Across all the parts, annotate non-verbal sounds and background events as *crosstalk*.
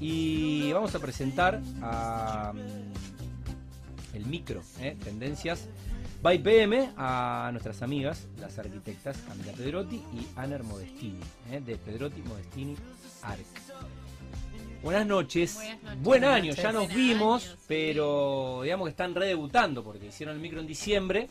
y vamos a presentar a mm, el micro, ¿eh? Tendencias by PM a nuestras amigas, las arquitectas Camila Pedrotti y Aner Modestini, ¿eh? de Pedrotti Modestini Arc. Buenas noches. Buenas noches. Buen año, noches. ya nos vimos, pero digamos que están redebutando porque hicieron el micro en diciembre.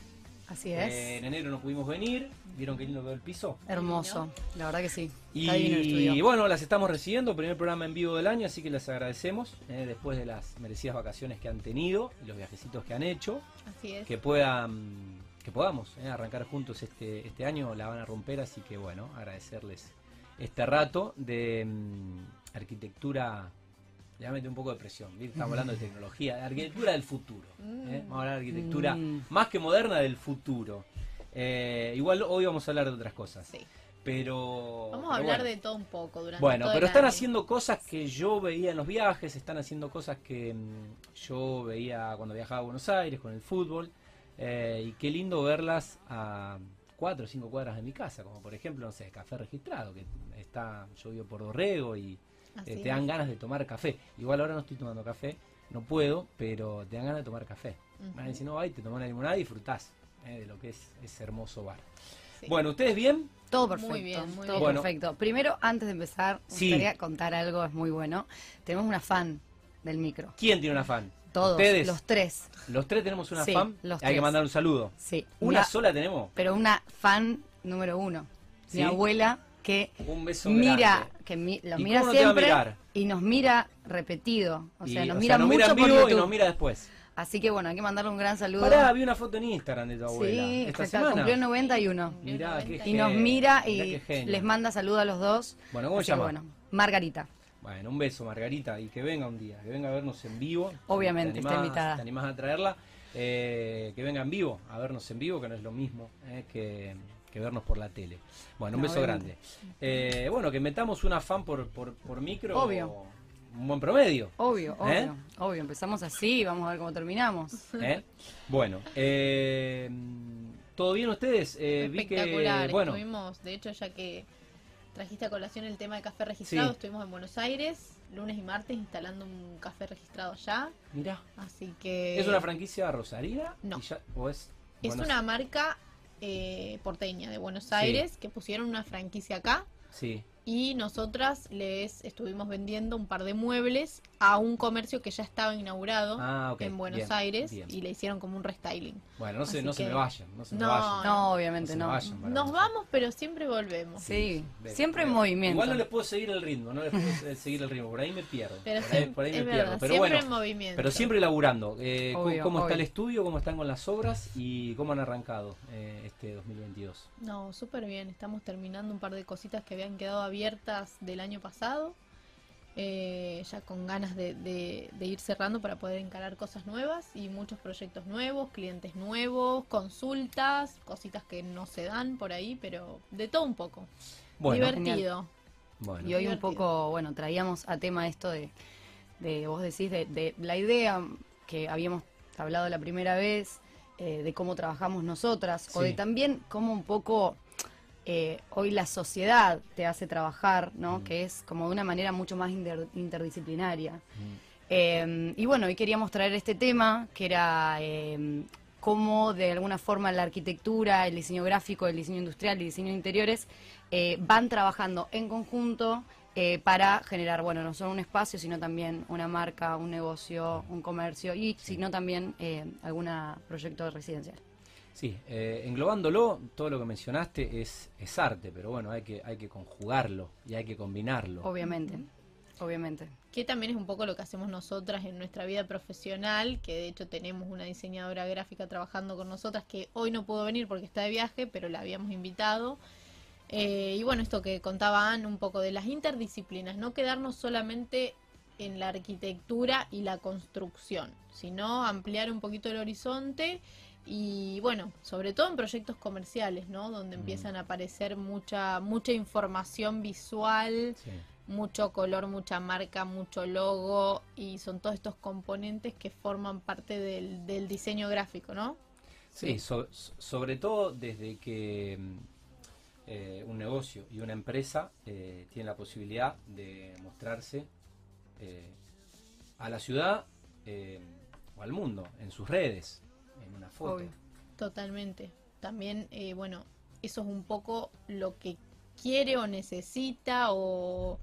Así es. Eh, en enero no pudimos venir. ¿Vieron qué lindo quedó el piso? Hermoso. La verdad que sí. Está divino el Y bueno, las estamos recibiendo, primer programa en vivo del año, así que les agradecemos eh, después de las merecidas vacaciones que han tenido y los viajecitos que han hecho, Así es. que puedan, que podamos eh, arrancar juntos este, este año, la van a romper, así que bueno, agradecerles este rato de mm, arquitectura. Ya mete un poco de presión, estamos hablando de tecnología, de arquitectura del futuro. ¿eh? Vamos a hablar de arquitectura Mm. más que moderna del futuro. Eh, igual hoy vamos a hablar de otras cosas. Sí. Pero. Vamos pero a hablar bueno. de todo un poco durante Bueno, pero están haciendo cosas que yo veía en los viajes, están haciendo cosas que mm, yo veía cuando viajaba a Buenos Aires con el fútbol. eh, y qué lindo verlas a cuatro o cinco cuadras de mi casa, como por ejemplo, no sé, Café Registrado, que está, yo vivo por Dorrego y. te dan ganas de tomar café. Igual ahora no estoy tomando café, no puedo, pero te dan ganas de tomar café. A decir, no, ahí te tomás una limonada y disfrutás eh, de lo que es ese hermoso bar. Sí. Bueno, ¿ustedes bien? Todo Muy perfecto. bien, muy todo bien. Bueno. perfecto. Primero, antes de empezar, me Sí. gustaría contar algo, es muy bueno. Tenemos una fan del micro. ¿Quién tiene una fan? Todos, ¿Ustedes? los tres. Los tres tenemos una Sí, fan. los Hay que mandar un saludo. Sí. ¿Una Una- sola tenemos? Pero una fan número uno. ¿Sí? Mi abuela que Un beso mira, grande. que mi- los ¿Y mira no siempre y nos mira repetido. O Y, sea, nos o mira nos mucho mira por vivo y nos mira después. Así que bueno, hay que mandarle un gran saludo. Pará, vi una foto en Instagram de tu abuela. sí, Esta espectacular, semana. cumplió 91. Mirá, qué Y nos mira y les manda saludos a los dos. Bueno, ¿cómo se llama? bueno, Margarita. Bueno, un beso, Margarita, y que venga un día, que venga a vernos en vivo. Obviamente, ¿Te está invitada. ¿Te animás a traerla? Eh, que venga en vivo, a vernos en vivo, que no es lo mismo eh, que, que vernos por la tele. Bueno, un No, beso obviamente. grande. Eh, bueno, que metamos una fan por, por, por micro. Obvio. Un buen promedio. Obvio, obvio, ¿Eh? obvio. Empezamos así y vamos a ver cómo terminamos. ¿eh? Bueno, eh, ¿todo bien ustedes? Eh, vi que, Espectacular. bueno, Estuvimos, de hecho, ya que trajiste a colación el tema de café registrado, Sí. estuvimos en Buenos Aires lunes y martes instalando un café registrado allá. mirá, Así que. ¿es una franquicia rosarina? no. Y ya- ¿O es, Es Buenos- una marca eh, porteña de Buenos Aires que pusieron una franquicia acá. Sí, Y nosotras les estuvimos vendiendo un par de muebles a un comercio que ya estaba inaugurado Ah, en Buenos bien, Aires bien. y le hicieron como un restyling. bueno, no se, Así no se me vayan, no se me No, vayan. No, obviamente no. me vayan Nos vamos, pero siempre volvemos. Sí, siempre en movimiento. Igual no les puedo seguir el ritmo, no les puedo se- *laughs* seguir el ritmo, por ahí me pierdo. Pero por ahí, siempre, por ahí me es pierdo. verdad, Pero siempre bueno, en movimiento. pero siempre laburando. Eh, ¿cómo- Obvio, ¿Cómo está el estudio? ¿Cómo están con las obras? ¿Y cómo han arrancado eh, este 2022? No, súper bien. Estamos terminando un par de cositas que habían quedado abiertas del año pasado. Eh, ya con ganas de, de- de ir cerrando para poder encarar cosas nuevas y muchos proyectos nuevos, clientes nuevos, consultas, cositas que no se dan por ahí, pero de todo un poco. Bueno, Divertido. bueno. Y hoy un poco, bueno, traíamos a tema esto de, de vos decís, de, de la idea que habíamos hablado la primera vez, eh, de cómo trabajamos nosotras, o de también cómo un poco eh, hoy la sociedad te hace trabajar, ¿no? Mm. Que es como de una manera mucho más inter- interdisciplinaria. Mm. Eh, y bueno, hoy queríamos traer este tema, que era eh, cómo de alguna forma la arquitectura, el diseño gráfico, el diseño industrial y el diseño de interiores van trabajando en conjunto eh, para generar, bueno, no solo un espacio, sino también una marca, un negocio, un comercio y sino también eh, algún proyecto residencial. Sí, eh, englobándolo, todo lo que mencionaste es, es arte, pero bueno, hay que, hay que conjugarlo y hay que combinarlo. Obviamente, obviamente. Que también es un poco lo que hacemos nosotras en nuestra vida profesional, que de hecho tenemos una diseñadora gráfica trabajando con nosotras que hoy no pudo venir porque está de viaje, pero la habíamos invitado. Eh, y bueno, esto que contaba Anne, un poco de las interdisciplinas, no quedarnos solamente en la arquitectura y la construcción, sino ampliar un poquito el horizonte y bueno, sobre todo en proyectos comerciales, ¿no? Donde Mm. empiezan a aparecer mucha mucha información visual, Sí. mucho color, mucha marca, mucho logo y son todos estos componentes que forman parte del, del diseño gráfico, ¿no? Sí, so- so- sobre todo desde que mm, eh, un negocio y una empresa eh, tienen la posibilidad de mostrarse eh, a la ciudad eh, o al mundo, en sus redes, una foto. Totalmente. También, eh, bueno, eso es un poco lo que quiere o necesita o,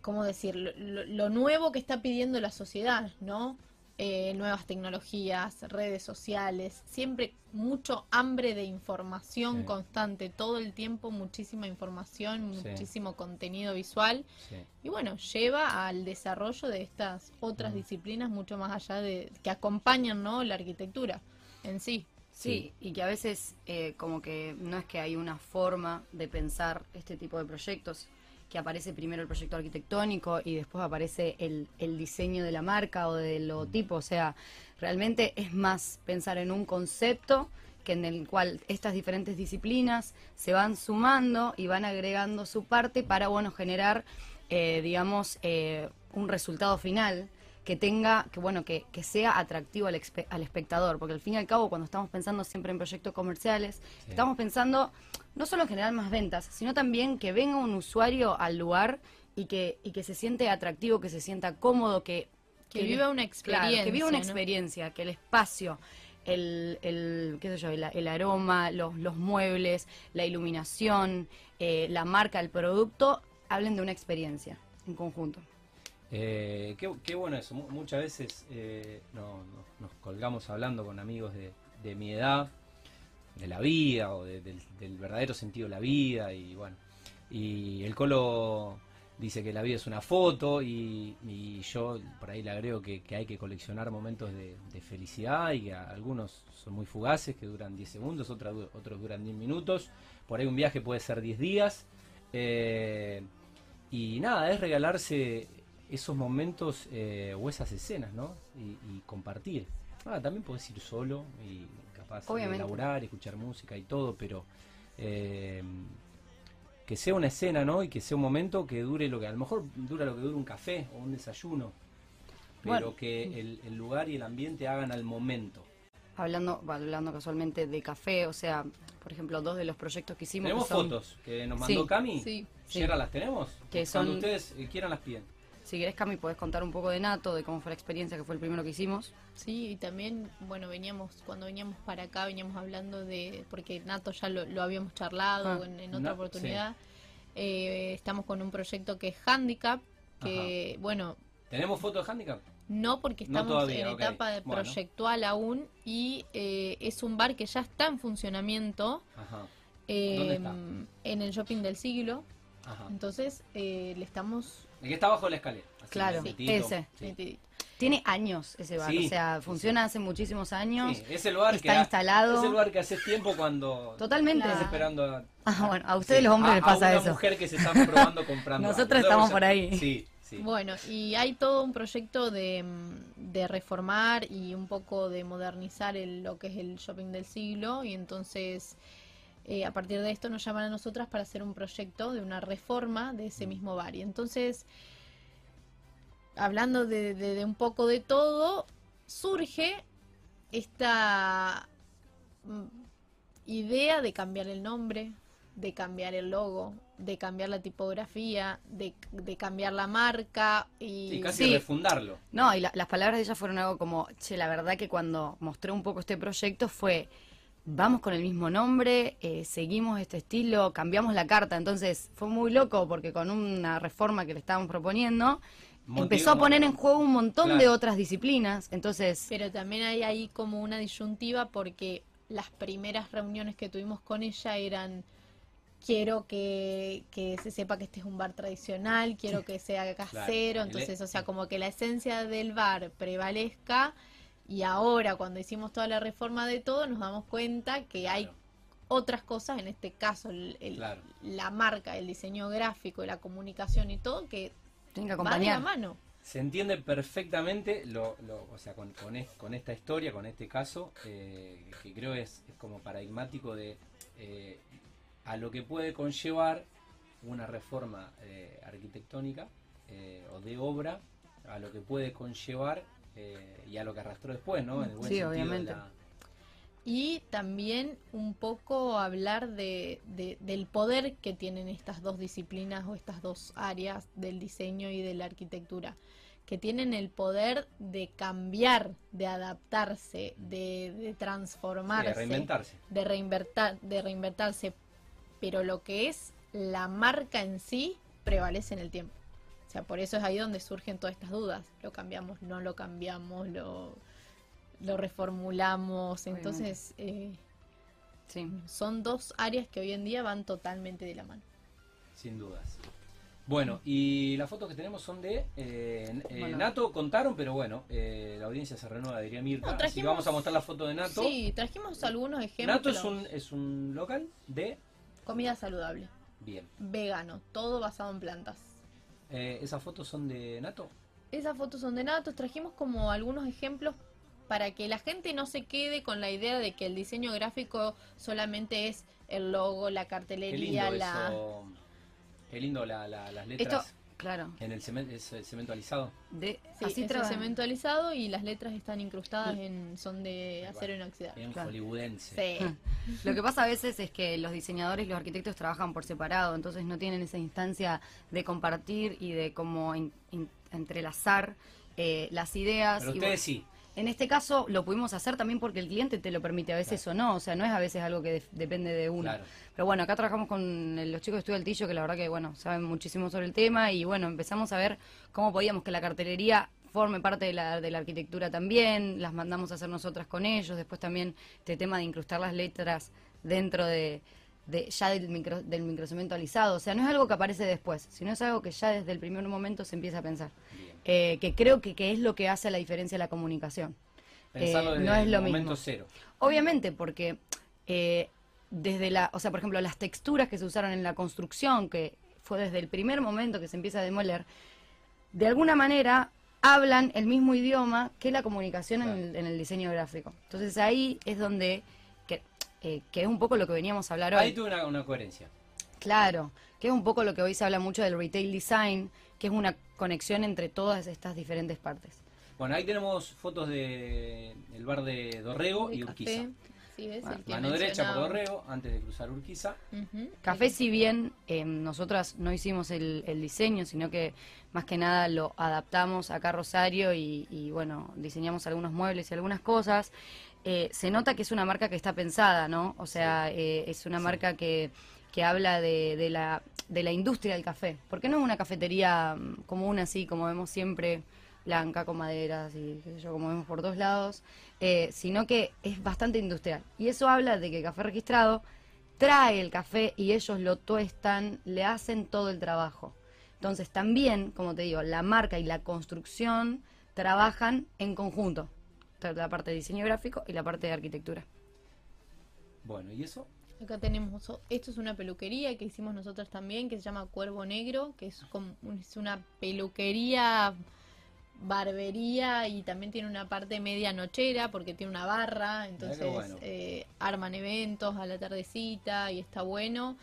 ¿cómo decir? Lo- lo nuevo que está pidiendo la sociedad, ¿no? Eh, nuevas tecnologías, redes sociales, siempre mucho hambre de información Sí. constante, todo el tiempo muchísima información, Sí. muchísimo contenido visual Sí. y bueno, lleva al desarrollo de estas otras Mm. disciplinas mucho más allá de que acompañan, ¿no? La arquitectura en sí. Sí, y que a veces eh, como que no es que hay una forma de pensar este tipo de proyectos, que aparece primero el proyecto arquitectónico y después aparece el, el diseño de la marca o del logotipo, o sea, realmente es más pensar en un concepto que en el cual estas diferentes disciplinas se van sumando y van agregando su parte para, bueno, generar, eh, digamos, eh, un resultado final que tenga, que bueno, que, que sea atractivo al, expe- al espectador, porque al fin y al cabo cuando estamos pensando siempre en proyectos comerciales, Sí. estamos pensando no solo en generar más ventas, sino también que venga un usuario al lugar y que, y que se siente atractivo, que se sienta cómodo, que, Que viva una claro, que viva una experiencia, ¿no? experiencia, que el espacio, el, el qué sé yo, el, el aroma, los, los muebles, la iluminación, eh, la marca, el producto, hablen de una experiencia en conjunto. Eh, qué, bueno eso. Mu- muchas veces eh, no- no- nos colgamos hablando con amigos de, mi edad, de la vida o de- del, verdadero sentido de la vida. Y bueno, y el Colo dice que la vida es una foto y, yo por ahí le agrego que, hay que coleccionar momentos de, felicidad y que algunos son muy fugaces, que duran 10 segundos, otros, otros duran 10 minutos. Por ahí un viaje puede ser 10 días. Eh, y nada, es regalarse esos momentos eh, o esas escenas, ¿no? Y, y compartir. Ah, también podés ir solo y capaz Obviamente. de elaborar, escuchar música y todo, pero eh, que sea una escena, ¿no? Y que sea un momento que dure lo que a lo mejor dura lo que dura un café o un desayuno, pero Bueno. que el, el lugar y el ambiente hagan al momento. Hablando, hablando casualmente de café, o sea, por ejemplo, dos de los proyectos que hicimos. Tenemos que son- fotos que nos mandó Sí, Cami. Sí. sí. Las tenemos. Que Cuando son- ustedes eh, quieran las piden. Si querés, Cami, podés contar un poco de Nato, de cómo fue la experiencia, que fue el primero que hicimos. Sí, y también, bueno, veníamos, cuando veníamos para acá, veníamos hablando de, porque Nato ya lo, lo habíamos charlado Ah. en, en otra oportunidad. Eh, estamos con un proyecto que es Handicap, que, bueno, ¿Tenemos fotos de handicap? no porque No estamos todavía, en etapa de Bueno. proyectual aún, y eh, es un bar que ya está en funcionamiento Ajá. eh, ¿Dónde está? en el shopping del siglo. Ajá. Entonces, eh, le estamos... El que está abajo de la escalera. así, Claro, metidito. ese. Sí. Tiene años ese bar, Sí, o sea, sí, funciona hace muchísimos años. Sí, es el lugar está que instalado. Es el lugar que hace tiempo cuando Totalmente. estás esperando a, Ah, bueno, a ustedes sí, los hombres a- les pasa a una eso. mujer que se está probando comprando. *laughs* Nosotros estamos por ahí. Sí, sí. Bueno, y hay todo un proyecto de, mm, de reformar y un poco de modernizar el- lo que es el shopping del siglo y entonces eh, a partir de esto nos llaman a nosotras para hacer un proyecto de una reforma de ese mismo bar. Y entonces, hablando de, de- de un poco de todo, surge esta mm, idea de cambiar el nombre, de cambiar el logo, de cambiar la tipografía, de, de cambiar la marca y Sí, casi Sí. refundarlo. No, y la- las palabras de ella fueron algo como, che, la verdad que cuando mostré un poco este proyecto fue, vamos con el mismo nombre, eh, seguimos este estilo, cambiamos la carta. Entonces fue muy loco porque con una reforma que le estábamos proponiendo, empezó a poner en juego un montón de otras disciplinas. Entonces, Pero también hay ahí como una disyuntiva porque las primeras reuniones que tuvimos con ella eran quiero que, que se sepa que este es un bar tradicional, quiero que sea casero, Claro. entonces, o sea, como que la esencia del bar prevalezca y ahora cuando hicimos toda la reforma de todo nos damos cuenta que hay otras cosas, en este caso el- el- Claro. la marca, el diseño gráfico, la comunicación y todo, que va de la mano. Se entiende perfectamente, lo, lo- o sea, con, con, es- con esta historia, con este caso, eh, que creo es, es como paradigmático de eh, a lo que puede conllevar una reforma eh, arquitectónica eh, o de obra, a lo que puede conllevar eh, y a lo que arrastró después, ¿no? En el buen Sí, sentido de obviamente. la- y también un poco hablar de, de- del poder que tienen estas dos disciplinas o estas dos áreas del diseño y de la arquitectura, que tienen el poder de cambiar, de adaptarse, de, de Sí, transformarse de reinventarse. de reinvertar, de reinvertirse, pero lo que es la marca en sí prevalece en el tiempo. O sea, por eso es ahí donde surgen todas estas dudas. Lo cambiamos, no lo cambiamos, lo, lo reformulamos. Obviamente. Entonces, eh, Sí. son dos áreas que hoy en día van totalmente de la mano. Sin dudas. Bueno, y las fotos que tenemos son de eh, eh, Bueno. Nato, contaron, pero bueno, eh, la audiencia se renueva, diría Mirta. No, así vamos a mostrar la foto de Nato. Sí, trajimos algunos ejemplos. Nato es un, es un local de... Comida saludable, Bien. vegano, todo basado en plantas. Eh, ¿Esas fotos son de Nato? Esas fotos son de Natos. Trajimos como algunos ejemplos para que la gente no se quede con la idea de que el diseño gráfico solamente es el logo, la Qué cartelería, lindo la... eso. Qué lindo la- la- las letras Esto, claro. en el cemento, cemento alisado. De, Sí, así es traba- cemento alisado y las letras están incrustadas en son de acero inoxidable. Bien Claro. hollywoodense. Sí. Lo que pasa a veces es que los diseñadores y los arquitectos trabajan por separado, entonces no tienen esa instancia de compartir y de como in- in- entrelazar eh, las ideas. Pero y ustedes bueno, sí. En este caso lo pudimos hacer también porque el cliente te lo permite a veces o no, o sea, no es a veces algo que def- depende de uno. Claro. Pero bueno, acá trabajamos con los chicos de Estudio Altillo, que la verdad que, bueno, saben muchísimo sobre el tema y bueno, empezamos a ver cómo podíamos que la cartelería forme parte de la, de la arquitectura también, las mandamos a hacer nosotras con ellos, después también este tema de incrustar las letras dentro de, de- ya del, micro, del microcemento alisado, o sea, no es algo que aparece después, sino es algo que ya desde el primer momento se empieza a pensar, Bien. Eh, que creo que, que es lo que hace la diferencia de la comunicación. Pensarlo Eh, desde no es el lo momento mismo. cero. Obviamente, porque eh, desde la, o sea, por ejemplo, las texturas que se usaron en la construcción, que fue desde el primer momento que se empieza a demoler, de alguna manera hablan el mismo idioma que la comunicación en, el, en el diseño gráfico. Entonces ahí es donde, que, eh, que es un poco lo que veníamos a hablar hoy. Ahí tuve una, una coherencia. Claro, que es un poco lo que hoy se habla mucho del retail design, que es una conexión entre todas estas diferentes partes. Bueno, ahí tenemos fotos de el bar de Dorrego y Urquiza. café, sí, ves, el que Mano derecha por. Dorrego, antes de cruzar Urquiza. Café, si bien eh, nosotras no hicimos el, el diseño, sino que más que nada lo adaptamos acá a Rosario y, y, bueno, diseñamos algunos muebles y algunas cosas, eh, se nota que es una marca que está pensada, ¿no? O sea, eh, es una Sí. marca que, que habla de, la, de la industria del café. Porque no es una cafetería mm, común así, como vemos siempre, blanca, con maderas y qué sé yo, como vemos por todos lados, eh, sino que es bastante industrial. Y eso habla de que Café Registrado trae el café y ellos lo tuestan, le hacen todo el trabajo. Entonces también, como te digo, la marca y la construcción trabajan en conjunto. La parte de diseño gráfico y la parte de arquitectura. Bueno, ¿y eso? Acá tenemos, esto es una peluquería que hicimos nosotros también, que se llama Cuervo Negro, que es como es una peluquería, barbería y también tiene una parte media nochera porque tiene una barra, entonces bueno. eh, arman eventos a la tardecita y está bueno.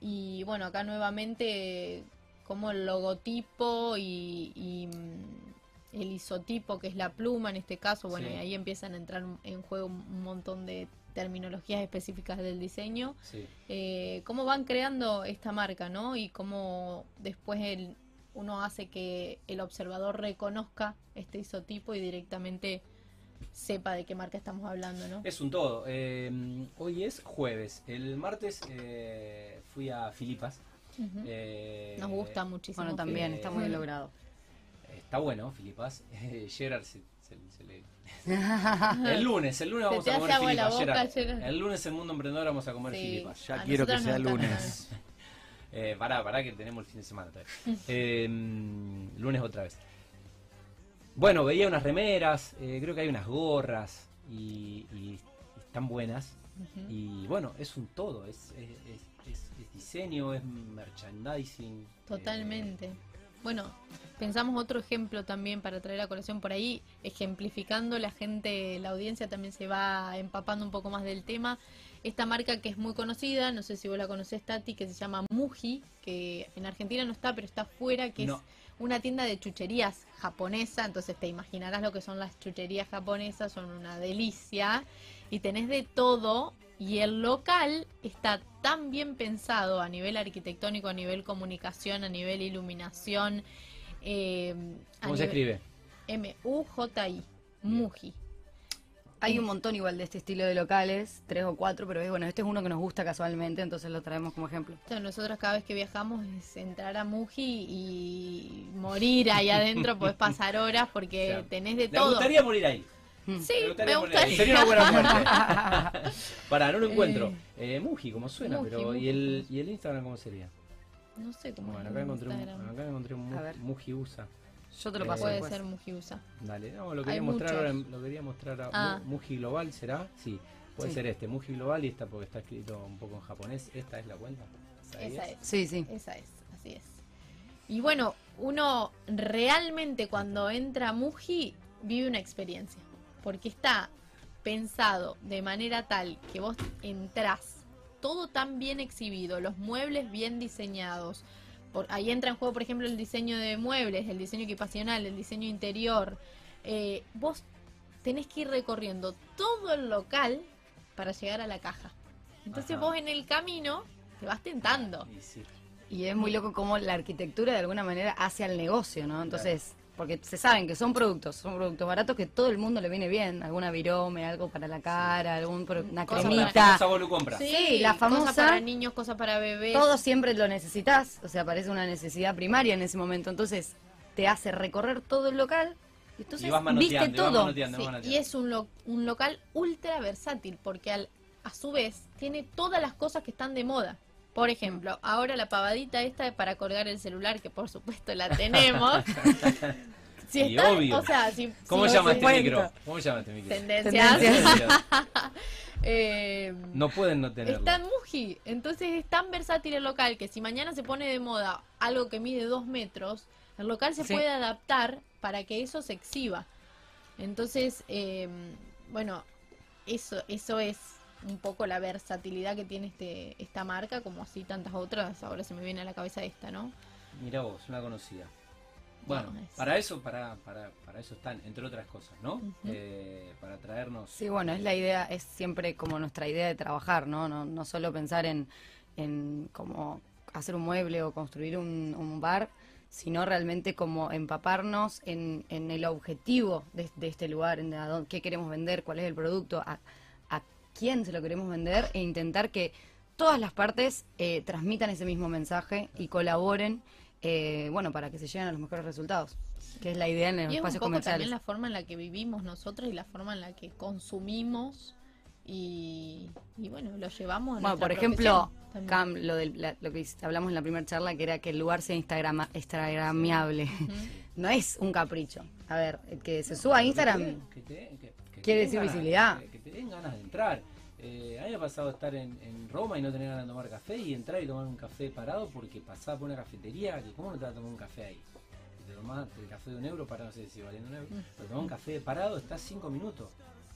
Y bueno, acá nuevamente como el logotipo y, y, mm, el isotipo, que es la pluma en este caso, bueno, Sí. y ahí empiezan a entrar en juego un montón de terminologías específicas del diseño, Sí. eh, cómo van creando esta marca, ¿no? Y cómo después el, uno hace que el observador reconozca este isotipo y directamente sepa de qué marca estamos hablando, ¿no? Es un todo. Eh, hoy es jueves. El martes eh, fui a Filipas. Eh, Nos gusta muchísimo. Bueno, también eh, está muy logrado. Está bueno, Filipas. *laughs* Eh, Gerard se, se- se le... *laughs* El lunes, el lunes vamos a comer Filipas. boca. El lunes en Mundo Emprendedor vamos a comer Sí. Filipas. Ya A quiero que sea encanta lunes. *laughs* Eh, pará, pará que tenemos el fin de semana todavía. Eh, *laughs* lunes otra vez. Bueno, veía unas remeras, eh, creo que hay unas gorras y, y están buenas. Y bueno, es un todo, es, es, es- es- es diseño, es merchandising. Totalmente. Bueno, pensamos otro ejemplo también para traer a colación por ahí, ejemplificando, la gente, la audiencia también se va empapando un poco más del tema. Esta marca que es muy conocida, no sé si vos la conocés, Tati, que se llama Muji, que en Argentina no está, pero está afuera, que No. es una tienda de chucherías japonesa, entonces te imaginarás lo que son las chucherías japonesas, son una delicia. y tenés de todo y el local está tan bien pensado a nivel arquitectónico, a nivel comunicación, a nivel iluminación. eh, a ¿Cómo se nivel- escribe? M-U-J-I. Muji. Hay un montón igual de este estilo de locales, tres o cuatro, pero es, bueno, este es uno que nos gusta casualmente, entonces lo traemos como ejemplo. Entonces, nosotros cada vez que viajamos es entrar a Muji y morir ahí adentro, *laughs* podés pasar horas porque tenés de Me todo. gustaría morir ahí. Sí, Me gustaría. Sería una buena muerte. *laughs* Pará, no lo encuentro. Eh, Muji, como suena, Muji, pero Muji. ¿y el, ¿y el Instagram cómo sería? No sé cómo Bueno, acá encontré un, acá encontré un Mu- A ver. Muji USA. Yo te lo Eh, paso Puede después. ser Muji USA. Dale, no, lo Hay quería mostrar ahora, muchos. lo quería mostrar a Ah. Mu- Muji Global, ¿será? Sí, puede Sí. ser este, Muji Global y esta porque está escrito un poco en japonés. ¿Esta es la cuenta? ahí Esa es. Sí, sí. Esa es, así es. Y bueno, uno realmente cuando entra a Muji vive una experiencia, porque está pensado de manera tal que vos entrás, todo tan bien exhibido, los muebles bien diseñados. Por, ahí entra en juego, por ejemplo, el diseño de muebles, el diseño equipacional, el diseño interior. Eh, vos tenés que ir recorriendo todo el local para llegar a la caja. Entonces Ajá. vos en el camino te vas tentando. Y sí. Y es muy loco cómo la arquitectura de alguna manera hace al negocio, ¿no? Entonces, porque se saben que son productos, son productos baratos que todo el mundo le viene bien. Alguna virome, algo para la cara, algún pro- una Cosa Cosa cremita. vos lo compras. Sí, la famosa- Cosa para niños, cosa para bebés. Todo siempre lo necesitas, o sea, parece una necesidad primaria en ese momento. Entonces, te hace recorrer todo el local. Y entonces, Y vas viste y vas todo. manoteando, Sí, vas y es un, lo- un local ultra versátil porque al, a su vez tiene todas las cosas que están de moda. Por ejemplo, ahora la pavadita esta para colgar el celular, que por supuesto la tenemos. *laughs* si Y está, obvio. o sea, si, ¿Cómo si- llama si- este micro? ¿Cómo llama este micro? Tendencias. Tendencias. *laughs* Eh, No pueden no tenerlo. Está en Muji, entonces es tan versátil el local que si mañana se pone de moda algo que mide dos metros, el local se Sí. puede adaptar para que eso se exhiba. Entonces, eh, bueno, eso, eso es un poco la versatilidad que tiene este, esta marca, como así tantas otras. Ahora se me viene a la cabeza esta, ¿no? Mira vos, una conocida. Bueno, No, es- para eso, para, para, para eso están, entre otras cosas, ¿no? Eh, para traernos. Sí, bueno, es la idea, es siempre como nuestra idea de trabajar, ¿no? No, no solo pensar en, en como hacer un mueble o construir un, un bar, sino realmente como empaparnos en, en el objetivo de, de este lugar, en a dónde- qué queremos vender, cuál es el producto, a, a quién se lo queremos vender e intentar que todas las partes eh, transmitan ese mismo mensaje y colaboren, eh, bueno, para que se lleguen a los mejores resultados, que es la idea en los Y es un espacios poco comerciales. también la forma en la que vivimos nosotros y la forma en la que consumimos y, y bueno, lo llevamos a Bueno, por ejemplo. Cam, lo, del, la- lo que hablamos en la primera charla, que era que el lugar sea instagrama, instagramiable. *laughs* No es un capricho. A ver, el que se suba a Instagram, Que te que- Quiere decir ganas- visibilidad. Que, que te den ganas de entrar. Eh, a mí me ha pasado estar en, en Roma y no tener ganas de tomar café y entrar y tomar un café parado porque pasaba por una cafetería que cómo no te vas a tomar un café ahí. Te tomás el café de un euro para no sé si valiendo un euro, Mm. pero tomás un café parado, estás cinco minutos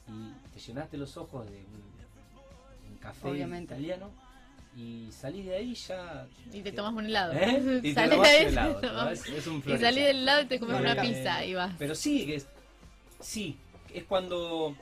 y te llenaste los ojos de un, un café Obviamente. italiano y salí de ahí ya Y te tomas un helado. ¿Eh? Y Salís tomás de ahí, helado, Es, es un y salís del helado y te comes Eh, una pizza y vas. Pero sí, que es, sí, es cuando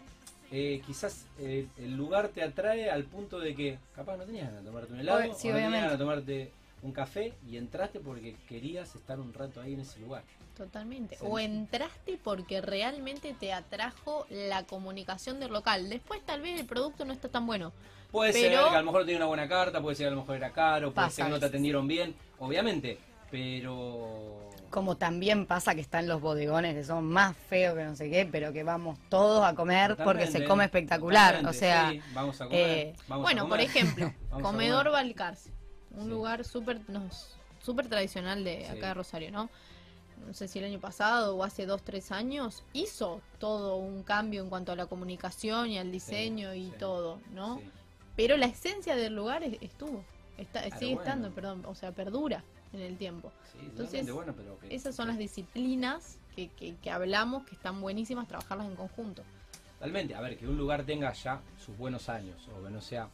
eh, quizás eh, el lugar te atrae al punto de que capaz no tenías ganas de tomarte un helado, sí, o no tenías ganas de tomarte un café y entraste porque querías estar un rato ahí en ese lugar. Totalmente. Sí, O entraste porque realmente te atrajo la comunicación del local. Después tal vez el producto no está tan bueno. Puede Pero- ser que a lo mejor tenía una buena carta, puede ser que a lo mejor era caro, puede Pasa ser que no te atendieron bien, obviamente, pero... como también pasa que están los bodegones que son más feos que no sé qué, pero que vamos todos a comer porque se come espectacular. O sea, sí, vamos a comer, eh, vamos a bueno, por ejemplo, *laughs* Comedor. Balcarce. Un Sí. lugar súper nos- súper tradicional de Sí. acá de Rosario, ¿no? No sé si el año pasado o hace dos, tres años hizo todo un cambio en cuanto a la comunicación y al diseño y sí, todo, ¿no? Sí. Pero la esencia del lugar es- estuvo, está, Claro, sigue bueno. estando, perdón, o sea, perdura en el tiempo. Sí, Entonces, bueno, pero que- Esas son las disciplinas que, que, que hablamos que están buenísimas trabajarlas en conjunto. Totalmente, a ver, que un lugar tenga ya sus buenos años, o que no sea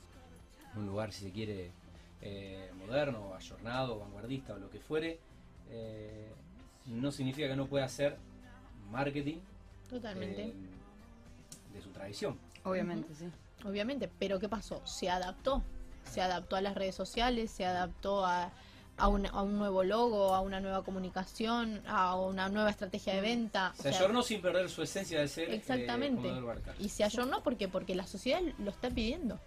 un lugar, si se quiere, eh, moderno, o ayornado, o vanguardista, o lo que fuere, eh, no significa que no pueda hacer marketing Totalmente. eh, de su tradición. obviamente, sí. obviamente. Pero ¿qué pasó? Se adaptó. Se adaptó a las redes sociales, se adaptó a, a, un, a un nuevo logo, a una nueva comunicación, a una nueva estrategia de venta. Se O sea, ayornó sin perder su esencia de ser eh, Exactamente. y se ayornó porque porque la sociedad lo está pidiendo.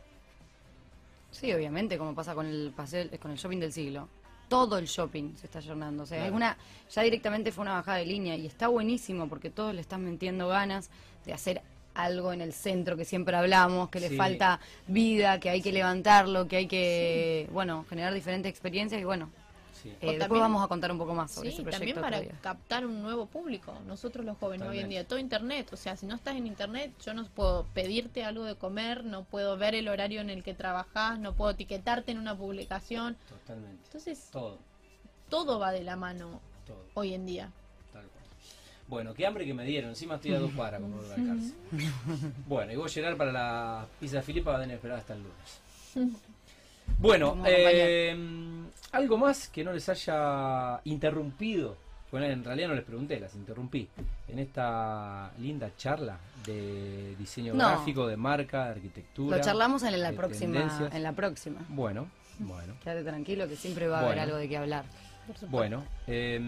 Sí, obviamente, como pasa con el paseo, con el shopping del siglo. Todo el shopping se está ayornando. O sea, es Claro. una, ya directamente fue una bajada de línea y está buenísimo porque todos le están metiendo ganas de hacer algo en el centro que siempre hablamos, que Sí. le falta vida, que hay que levantarlo, que hay que, bueno, generar diferentes experiencias y bueno, Sí. eh, también- después vamos a contar un poco más sobre Sí, ese proyecto. también para captar un nuevo público. Nosotros los jóvenes hoy en día, todo internet. O sea, si no estás en internet, yo no puedo pedirte algo de comer, no puedo ver el horario en el que trabajás, no puedo etiquetarte en una publicación. Totalmente. Entonces, Todo, todo va de la mano todo. hoy en día. Tal cual. Bueno, qué hambre que me dieron. Encima estoy a dos cuadras como Comedor Balcarce. Bueno, y vos llegar para la pizza Filipa va a tener que esperar hasta el lunes. *laughs* Bueno, eh, algo más que no les haya interrumpido. Bueno, en realidad no les pregunté, las interrumpí. En esta linda charla de diseño No. gráfico, de marca, de arquitectura. Lo charlamos en la próxima, tendencias. en la próxima. Bueno, bueno. Quédate tranquilo que siempre va a haber algo de qué hablar. Bueno, eh,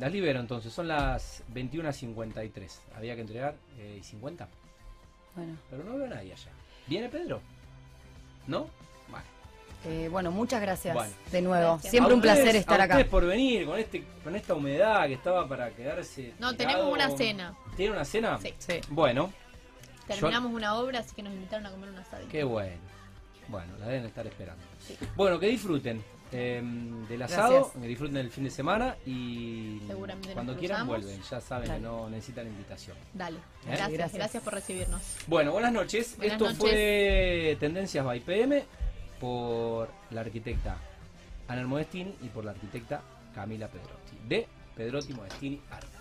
las libero entonces, son las 21.53. Había que entregar eh, 50, Bueno, pero no veo a nadie allá. ¿Viene Pedro? ¿No? Vale. Eh, bueno muchas gracias Bueno. de nuevo. Gracias. Siempre A un placer estar a acá. ustedes por venir con este con esta humedad que estaba para quedarse. No, tirado. tenemos una cena. ¿Tiene una cena? Sí. Sí. Bueno, Terminamos una obra, así que nos invitaron a comer una asadita. qué bueno. Bueno, la deben estar esperando. Sí. Bueno, que disfruten eh, del asado, Gracias. que disfruten el fin de semana y Seguramente cuando quieran cruzamos. vuelven. Ya saben Dale. que no necesitan invitación. Dale. ¿Eh? Gracias, Gracias. gracias por recibirnos. Bueno, buenas noches. Buenas Esto noches. fue Tendencias by PM por la arquitecta Ana Modestini y por la arquitecta Camila Pedrotti, de Pedrotti Modestini Arte.